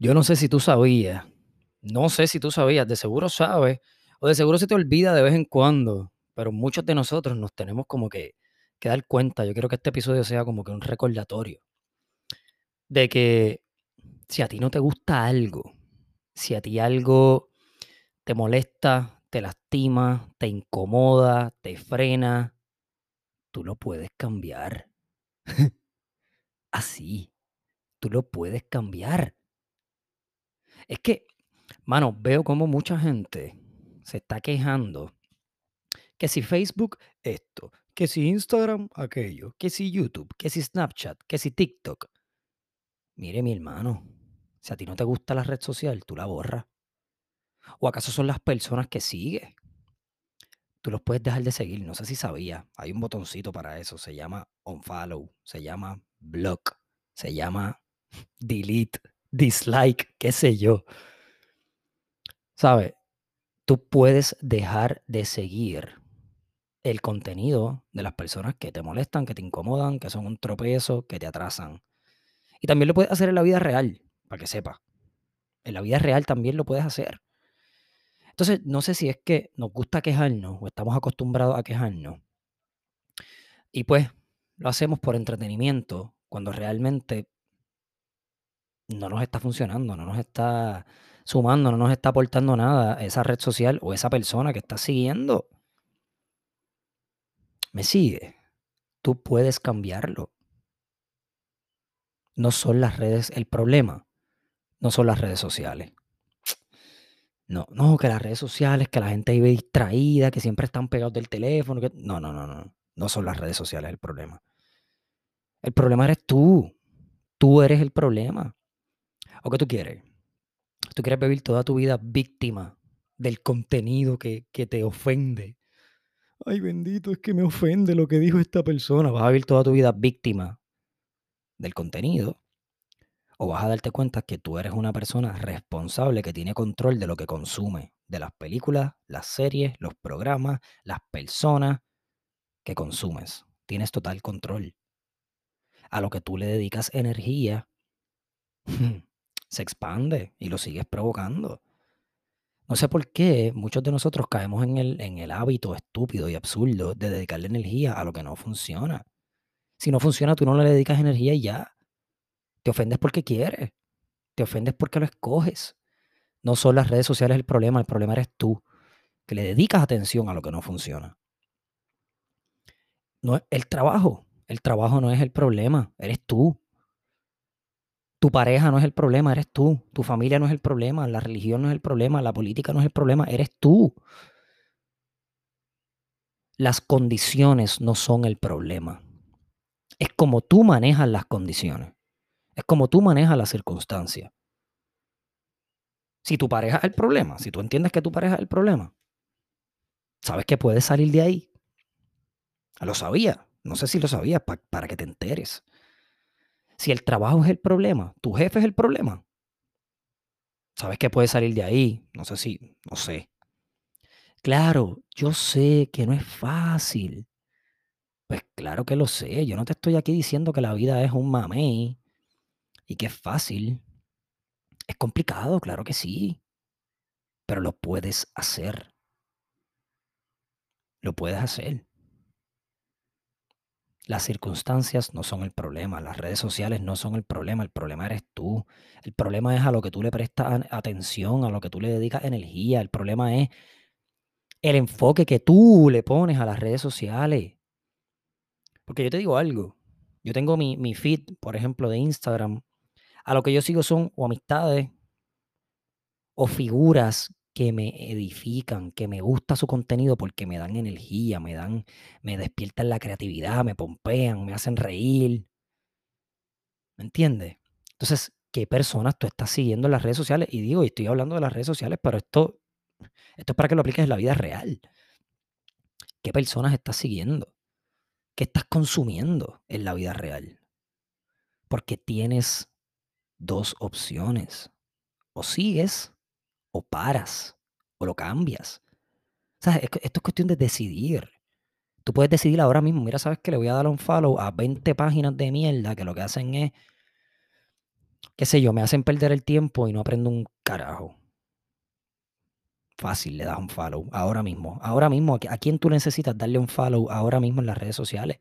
Yo no sé si tú sabías, no sé si tú sabías, de seguro sabes, o de seguro se te olvida de vez en cuando, pero muchos de nosotros nos tenemos como que, que dar cuenta. Yo quiero que este episodio sea como que un recordatorio de que si a ti no te gusta algo, si a ti algo te molesta, te lastima, te incomoda, te frena, tú lo puedes cambiar. Así, tú lo puedes cambiar. Es que, mano, veo como mucha gente se está quejando que si Facebook esto, que si Instagram aquello, que si YouTube, que si Snapchat, que si TikTok. Mire, mi hermano, si a ti no te gusta la red social, tú la borras. ¿O acaso son las personas que sigues? Tú los puedes dejar de seguir, no sé si sabía. Hay un botoncito para eso, se llama unfollow, se llama block, se llama delete, dislike, qué sé yo. ¿Sabes? Tú puedes dejar de seguir el contenido de las personas que te molestan, que te incomodan, que son un tropezo, que te atrasan. Y también lo puedes hacer en la vida real, para que sepa. En la vida real también lo puedes hacer. Entonces, no sé si es que nos gusta quejarnos o estamos acostumbrados a quejarnos. Y pues lo hacemos por entretenimiento, cuando realmente no nos está funcionando, no nos está sumando, no nos está aportando nada esa red social o esa persona que está siguiendo. ¿Me sigue? Tú puedes cambiarlo. No son las redes el problema, no son las redes sociales. No, no, que las redes sociales, que la gente vive distraída, que siempre están pegados del teléfono. No, no, no, no. No son las redes sociales el problema. El problema eres tú. Tú eres el problema. ¿O qué tú quieres? Tú quieres vivir toda tu vida víctima del contenido que, que te ofende. Ay, bendito, es que me ofende lo que dijo esta persona. Vas a vivir toda tu vida víctima del contenido. O vas a darte cuenta que tú eres una persona responsable que tiene control de lo que consume, de las películas, las series, los programas, las personas que consumes. Tienes total control. A lo que tú le dedicas energía, se expande y lo sigues provocando. No sé por qué muchos de nosotros caemos en el, en el hábito estúpido y absurdo de dedicarle energía a lo que no funciona. Si no funciona, tú no le dedicas energía y ya. Te ofendes porque quieres. Te ofendes porque lo escoges. No son las redes sociales el problema, el problema eres tú, que le dedicas atención a lo que no funciona. No, el trabajo, el trabajo no es el problema, eres tú. Tu pareja no es el problema, eres tú. Tu familia no es el problema, la religión no es el problema, la política no es el problema, eres tú. Las condiciones no son el problema. Es como tú manejas las condiciones. Es como tú manejas las circunstancias. Si tu pareja es el problema, si tú entiendes que tu pareja es el problema, sabes que puedes salir de ahí. Lo sabía. No sé si lo sabías para que te enteres. Si el trabajo es el problema, tu jefe es el problema, sabes que puedes salir de ahí. No sé si, no sé. Claro, yo sé que no es fácil. Pues claro que lo sé. Yo no te estoy aquí diciendo que la vida es un mamey y que es fácil. Es complicado, claro que sí. Pero lo puedes hacer. Lo puedes hacer. Las circunstancias no son el problema, las redes sociales no son el problema, el problema eres tú. El problema es a lo que tú le prestas atención, a lo que tú le dedicas energía. El problema es el enfoque que tú le pones a las redes sociales. Porque yo te digo algo, yo tengo mi, mi feed, por ejemplo, de Instagram. A lo que yo sigo son o amistades o figuras que me edifican, que me gusta su contenido porque me dan energía, me dan, me despiertan la creatividad, me pompean, me hacen reír. ¿Me entiendes? Entonces, ¿qué personas tú estás siguiendo en las redes sociales? Y digo, y estoy hablando de las redes sociales, pero esto, esto es para que lo apliques en la vida real. ¿Qué personas estás siguiendo? ¿Qué estás consumiendo en la vida real? Porque tienes dos opciones. O sigues o paras, o lo cambias. O esto es cuestión de decidir. Tú puedes decidir ahora mismo, mira, sabes que le voy a dar un follow a 20 páginas de mierda que lo que hacen es qué sé yo, me hacen perder el tiempo y no aprendo un carajo. Fácil, le das un follow ahora mismo. Ahora mismo, ¿a quién tú necesitas darle un follow ahora mismo en las redes sociales?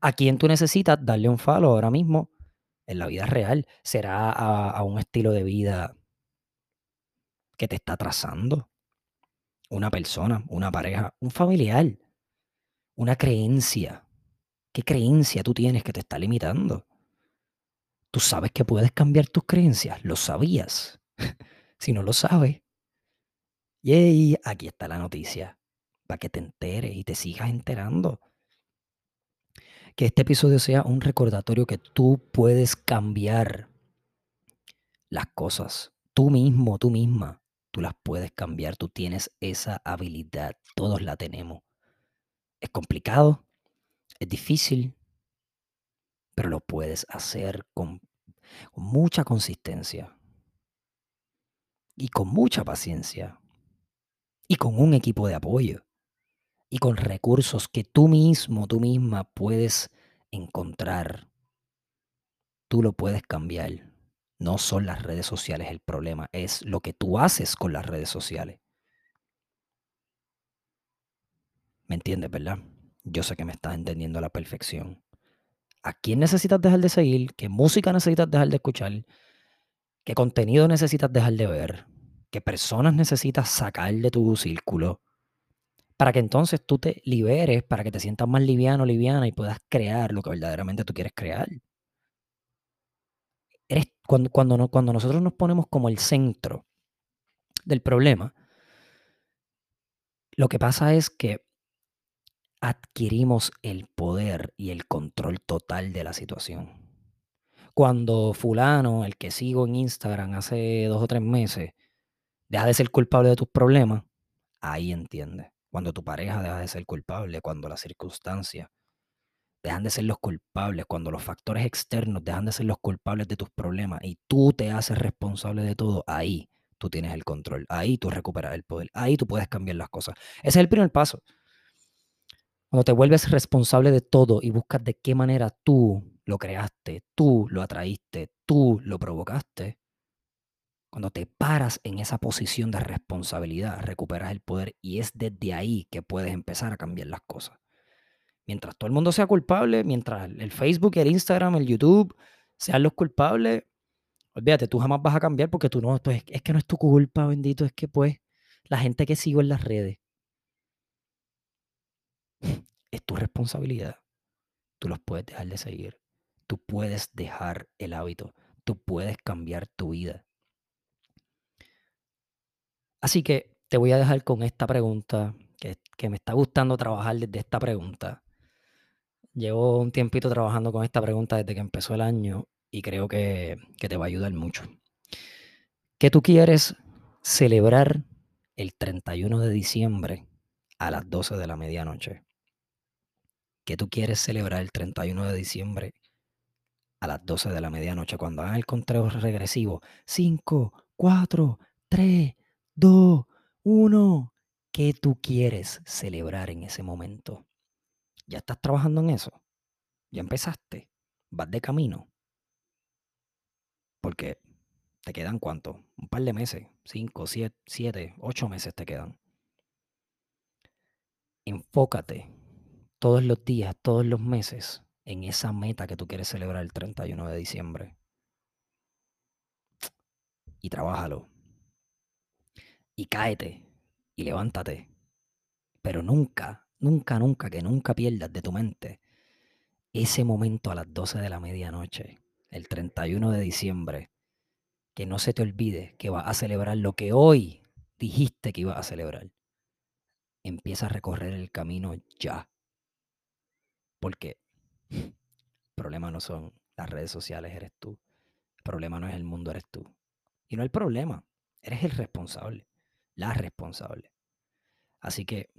¿A quién tú necesitas darle un follow ahora mismo en la vida real? ¿Será a un estilo de vida que te está trazando? Una persona, una pareja, un familiar, una creencia. ¿Qué creencia tú tienes que te está limitando? Tú sabes que puedes cambiar tus creencias, lo sabías. si no lo sabes, Yay, aquí está la noticia, para que te enteres y te sigas enterando. Que este episodio sea un recordatorio que tú puedes cambiar las cosas. Tú mismo, tú misma, tú las puedes cambiar. Tú tienes esa habilidad. Todos la tenemos. Es complicado, es difícil, pero lo puedes hacer con, con mucha consistencia y con mucha paciencia y con un equipo de apoyo y con recursos que tú mismo, tú misma puedes encontrar. Tú lo puedes cambiar. No son las redes sociales el problema, es lo que tú haces con las redes sociales. ¿Me entiendes, verdad? Yo sé que me estás entendiendo a la perfección. ¿A quién necesitas dejar de seguir? ¿Qué música necesitas dejar de escuchar? ¿Qué contenido necesitas dejar de ver? ¿Qué personas necesitas sacar de tu círculo? Para que entonces tú te liberes, para que te sientas más liviano, liviana y puedas crear lo que verdaderamente tú quieres crear. Cuando, cuando, cuando nosotros nos ponemos como el centro del problema, lo que pasa es que adquirimos el poder y el control total de la situación. Cuando fulano, el que sigo en Instagram hace dos o tres meses, deja de ser culpable de tus problemas, ahí entiendes. Cuando tu pareja deja de ser culpable, cuando las circunstancias dejan de ser los culpables, cuando los factores externos dejan de ser los culpables de tus problemas y tú te haces responsable de todo, ahí tú tienes el control, ahí tú recuperas el poder, ahí tú puedes cambiar las cosas. Ese es el primer paso. Cuando te vuelves responsable de todo y buscas de qué manera tú lo creaste, tú lo atraíste, tú lo provocaste, cuando te paras en esa posición de responsabilidad, recuperas el poder y es desde ahí que puedes empezar a cambiar las cosas. Mientras todo el mundo sea culpable, mientras el Facebook, el Instagram, el YouTube sean los culpables, olvídate, tú jamás vas a cambiar porque tú no, pues, es que no es tu culpa, bendito, es que pues la gente que sigo en las redes es tu responsabilidad. Tú los puedes dejar de seguir. Tú puedes dejar el hábito. Tú puedes cambiar tu vida. Así que te voy a dejar con esta pregunta, que, me está gustando trabajar desde esta pregunta. Llevo un tiempito trabajando con esta pregunta desde que empezó el año y creo que, que te va a ayudar mucho. ¿Qué tú quieres celebrar el 31 de diciembre a las 12 de la medianoche? ¿Qué tú quieres celebrar el 31 de diciembre a las 12 de la medianoche cuando hagan el conteo regresivo? 5, 4, 3, dos, uno. ¿Qué tú quieres celebrar en ese momento? ¿Ya estás trabajando en eso? ¿Ya empezaste? ¿Vas de camino? Porque te quedan cuánto? Un par de meses, cinco, siete, siete, ocho meses te quedan. Enfócate todos los días, todos los meses en esa meta que tú quieres celebrar el 31 de diciembre. Y trabájalo y cáete y levántate. Pero nunca, nunca, nunca, que nunca pierdas de tu mente ese momento a las 12 de la medianoche, el 31 de diciembre, que no se te olvide que vas a celebrar lo que hoy dijiste que ibas a celebrar. Empieza a recorrer el camino ya. Porque el problema no son las redes sociales, eres tú. El problema no es el mundo, eres tú. Y no el problema, eres el responsable la responsable. Así que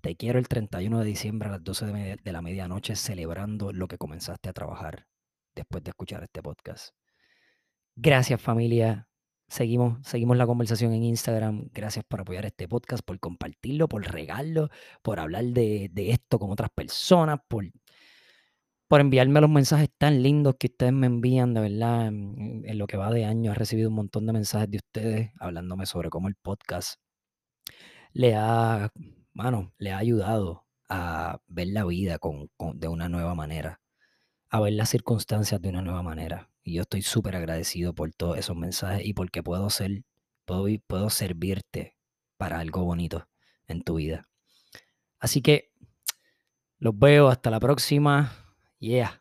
te quiero el 31 de diciembre a las 12 de, la medianoche celebrando lo que comenzaste a trabajar después de escuchar este podcast. Gracias familia. Seguimos, seguimos la conversación en Instagram. Gracias por apoyar este podcast, por compartirlo, por regarlo, por hablar de, esto con otras personas, por por enviarme los mensajes tan lindos que ustedes me envían, de verdad. En lo que va de año he recibido un montón de mensajes de ustedes hablándome sobre cómo el podcast le ha, mano, le ha ayudado a ver la vida con, de una nueva manera, a ver las circunstancias de una nueva manera. Y yo estoy súper agradecido por todos esos mensajes y porque puedo ser, puedo, puedo servirte para algo bonito en tu vida. Así que los veo hasta la próxima. Yeah.